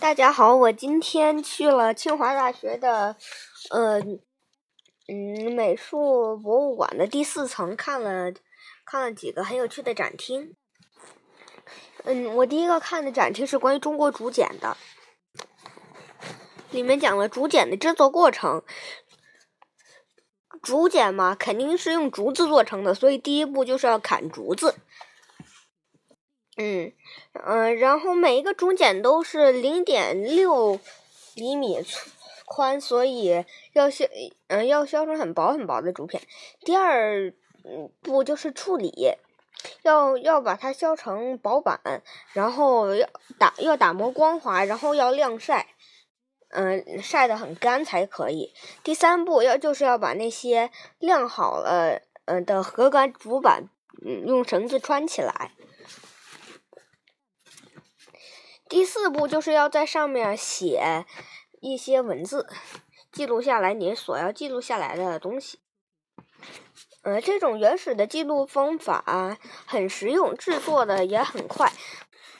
大家好，我今天去了清华大学的，呃，嗯，美术博物馆的第四层，看了看了几个很有趣的展厅。嗯，我第一个看的展厅是关于中国竹简的，里面讲了竹简的制作过程。竹简嘛，肯定是用竹子做成的，所以第一步就是要砍竹子。嗯，嗯，然后每一个竹简都是零点六厘米宽，所以要削，嗯，要削成很薄很薄的竹片。第二步就是处理，要要把它削成薄板，然后要打要打磨光滑，然后要晾晒，嗯，晒得很干才可以。第三步要就是要把那些晾好了，嗯的核干竹板，嗯，用绳子穿起来。第四步就是要在上面写一些文字，记录下来你所要记录下来的东西。呃，这种原始的记录方法很实用，制作的也很快。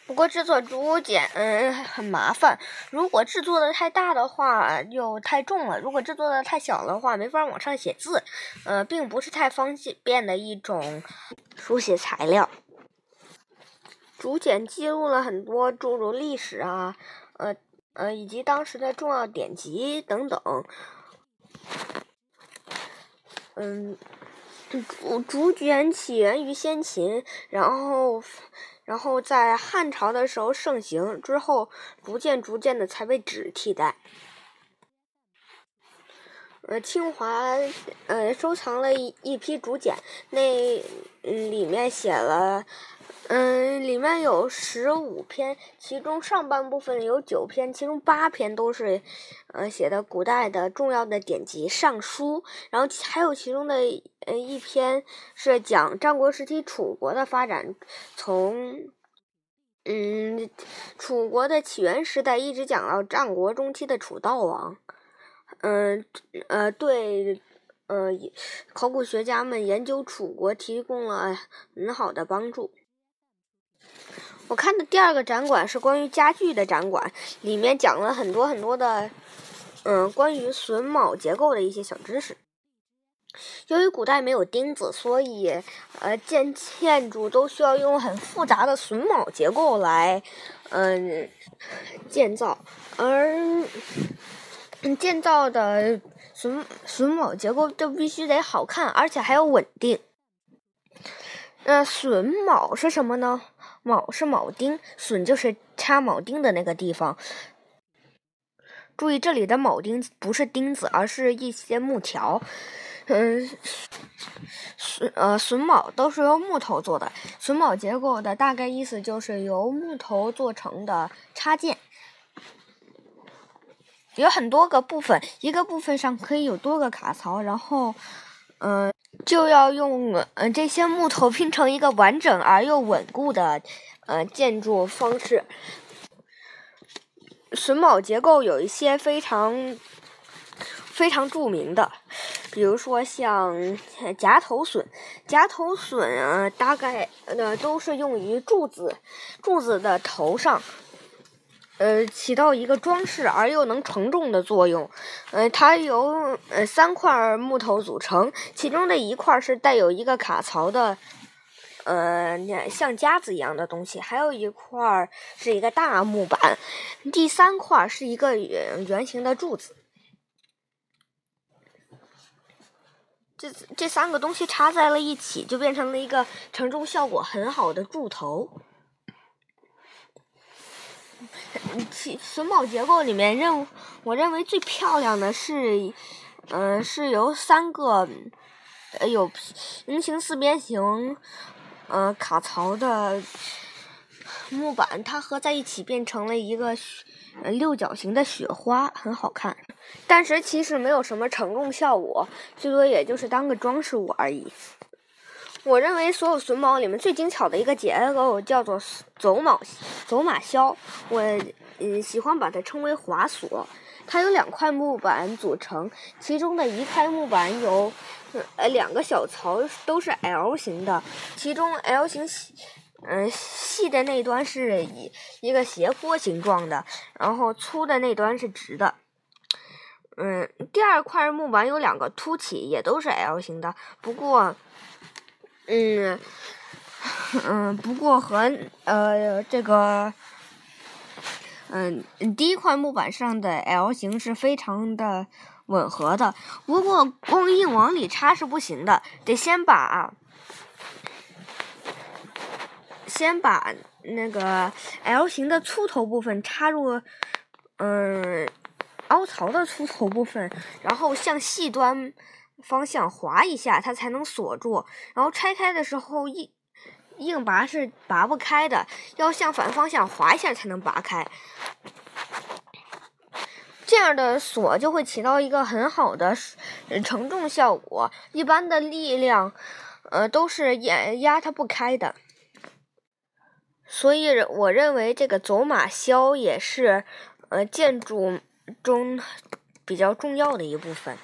不过制作竹简嗯很麻烦，如果制作的太大的话又太重了，如果制作的太小的话没法往上写字，呃，并不是太方便的一种书写材料。竹简记录了很多诸如历史啊，呃呃，以及当时的重要典籍等等。嗯，竹竹简起源于先秦，然后然后在汉朝的时候盛行，之后逐渐逐渐的才被纸替代。呃，清华呃收藏了一一批竹简，那里面写了。嗯，里面有十五篇，其中上半部分有九篇，其中八篇都是，呃，写的古代的重要的典籍《尚书》，然后还有其中的呃一篇是讲战国时期楚国的发展，从嗯楚国的起源时代一直讲到战国中期的楚悼王，嗯呃对呃考古学家们研究楚国提供了很好的帮助。我看的第二个展馆是关于家具的展馆，里面讲了很多很多的，嗯，关于榫卯结构的一些小知识。由于古代没有钉子，所以呃建建筑都需要用很复杂的榫卯结构来嗯建造，而建造的榫榫卯结构就必须得好看，而且还要稳定。那榫卯是什么呢？铆是铆钉，榫就是插铆钉的那个地方。注意，这里的铆钉不是钉子，而是一些木条。嗯，榫呃榫卯都是由木头做的。榫卯结构的大概意思就是由木头做成的插件，有很多个部分，一个部分上可以有多个卡槽，然后。嗯，就要用嗯这些木头拼成一个完整而又稳固的呃建筑方式。榫卯结构有一些非常非常著名的，比如说像夹头榫，夹头榫啊，大概呃都是用于柱子柱子的头上。呃，起到一个装饰而又能承重的作用。呃，它由呃三块木头组成，其中的一块是带有一个卡槽的，呃，像夹子一样的东西，还有一块是一个大木板，第三块是一个圆圆形的柱子。这这三个东西插在了一起，就变成了一个承重效果很好的柱头。其榫卯结构里面，认我认为最漂亮的是，嗯，是由三个呃有平行四边形，呃卡槽的木板，它合在一起变成了一个六角形的雪花，很好看。但是其实没有什么承重效果，最多也就是当个装饰物而已。我认为所有榫卯里面最精巧的一个结构叫做走卯走马销，我嗯喜欢把它称为滑锁。它由两块木板组成，其中的一块木板有呃两个小槽，都是 L 型的。其中 L 型细嗯，细的那端是一一个斜坡形状的，然后粗的那端是直的。嗯，第二块木板有两个凸起，也都是 L 型的。不过，嗯，嗯，不过和呃这个，嗯，第一块木板上的 L 型是非常的吻合的。不过，光硬往里插是不行的，得先把。先把那个 L 型的粗头部分插入，嗯，凹槽的粗头部分，然后向细端方向划一下，它才能锁住。然后拆开的时候，硬硬拔是拔不开的，要向反方向划一下才能拔开。这样的锁就会起到一个很好的承重效果，一般的力量，呃，都是压压它不开的。所以，我认为这个走马销也是，呃，建筑中比较重要的一部分。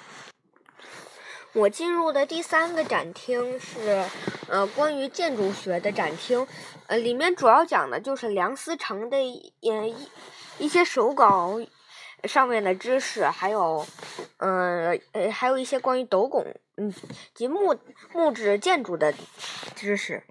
我进入的第三个展厅是，呃，关于建筑学的展厅，呃，里面主要讲的就是梁思成的一一些手稿上面的知识，还有，呃，呃，还有一些关于斗拱，嗯，及木木质建筑的知识。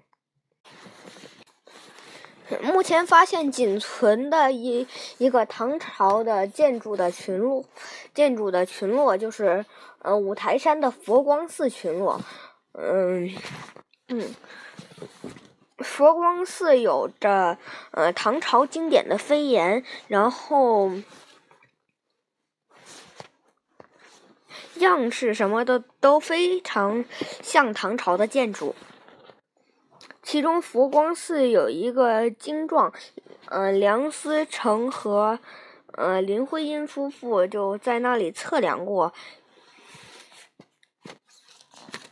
目前发现仅存的一一个唐朝的建筑的群落，建筑的群落就是呃五台山的佛光寺群落，嗯嗯，佛光寺有着呃唐朝经典的飞檐，然后样式什么的都非常像唐朝的建筑。其中佛光寺有一个经幢，呃，梁思成和呃林徽因夫妇就在那里测量过。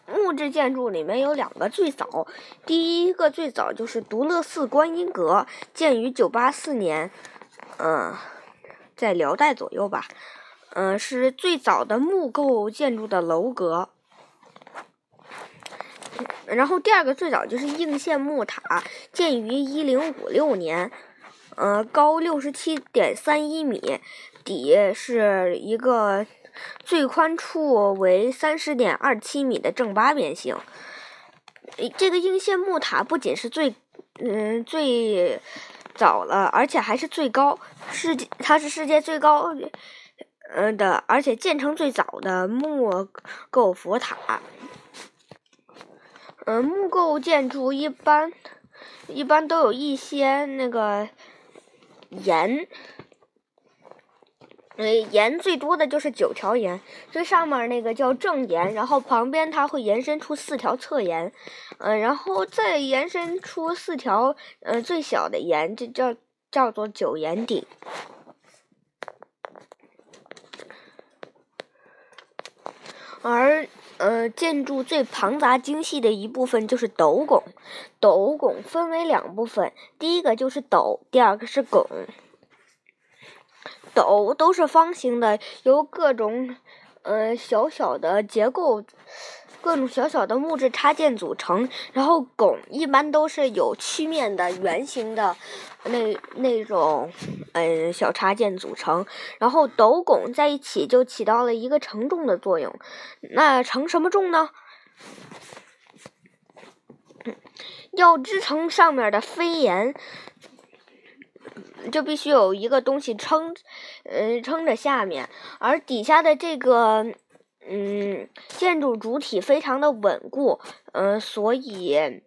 木质建筑里面有两个最早，第一个最早就是独乐寺观音阁，建于九八四年，嗯，在辽代左右吧，嗯，是最早的木构建筑的楼阁。然后第二个最早就是应县木塔，建于一零五六年，呃，高六十七点三一米，底是一个最宽处为三十点二七米的正八边形。这个应县木塔不仅是最嗯最早了，而且还是最高，世界它是世界最高嗯的，而且建成最早的木构佛塔。嗯，木构建筑一般一般都有一些那个檐，嗯，檐最多的就是九条檐，最上面那个叫正檐，然后旁边它会延伸出四条侧檐，嗯，然后再延伸出四条嗯最小的檐，这叫叫做九檐顶，而。呃，建筑最庞杂精细的一部分就是斗拱。斗拱分为两部分，第一个就是斗，第二个是拱。斗都是方形的，由各种呃小小的结构。各种小小的木质插件组成，然后拱一般都是有曲面的圆形的，那那种嗯小插件组成，然后斗拱在一起就起到了一个承重的作用。那承什么重呢？要支撑上面的飞檐，就必须有一个东西撑，嗯撑着下面，而底下的这个。嗯，建筑主体非常的稳固，嗯，所以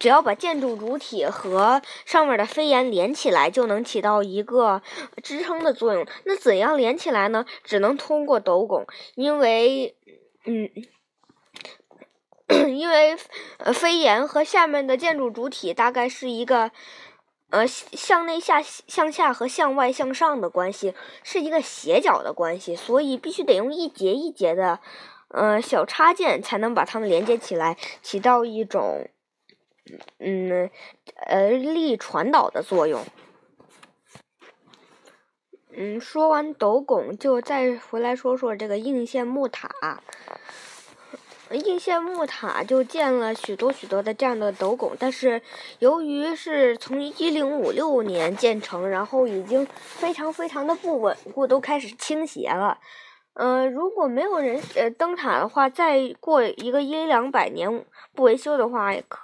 只要把建筑主体和上面的飞檐连起来，就能起到一个支撑的作用。那怎样连起来呢？只能通过斗拱，因为，嗯，因为飞檐和下面的建筑主体大概是一个。呃，向内下、向下和向外向上的关系是一个斜角的关系，所以必须得用一节一节的，呃，小插件才能把它们连接起来，起到一种，嗯，呃，力传导的作用。嗯，说完斗拱，就再回来说说这个应县木塔。应县木塔就建了许多许多的这样的斗拱，但是由于是从一零五六年建成，然后已经非常非常的不稳固，都开始倾斜了。嗯，如果没有人呃登塔的话，再过一个一两百年不维修的话，可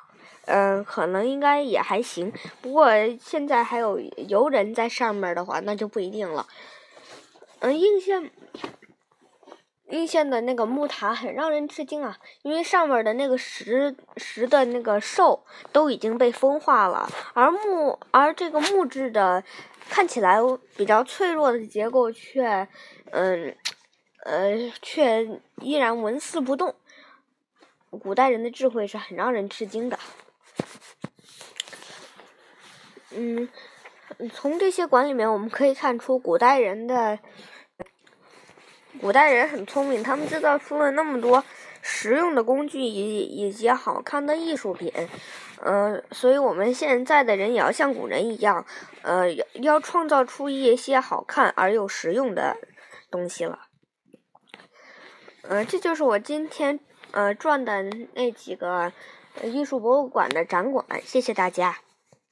嗯可能应该也还行。不过现在还有游人在上面的话，那就不一定了。嗯，应县。应县的那个木塔很让人吃惊啊，因为上面的那个石石的那个兽都已经被风化了，而木而这个木质的看起来比较脆弱的结构却，嗯，呃，却依然纹丝不动。古代人的智慧是很让人吃惊的。嗯，从这些馆里面我们可以看出古代人的。古代人很聪明，他们制造出了那么多实用的工具以以及好看的艺术品，呃，所以我们现在的人也要像古人一样，呃，要要创造出一些好看而又实用的东西了。呃，这就是我今天呃转的那几个艺术博物馆的展馆，谢谢大家。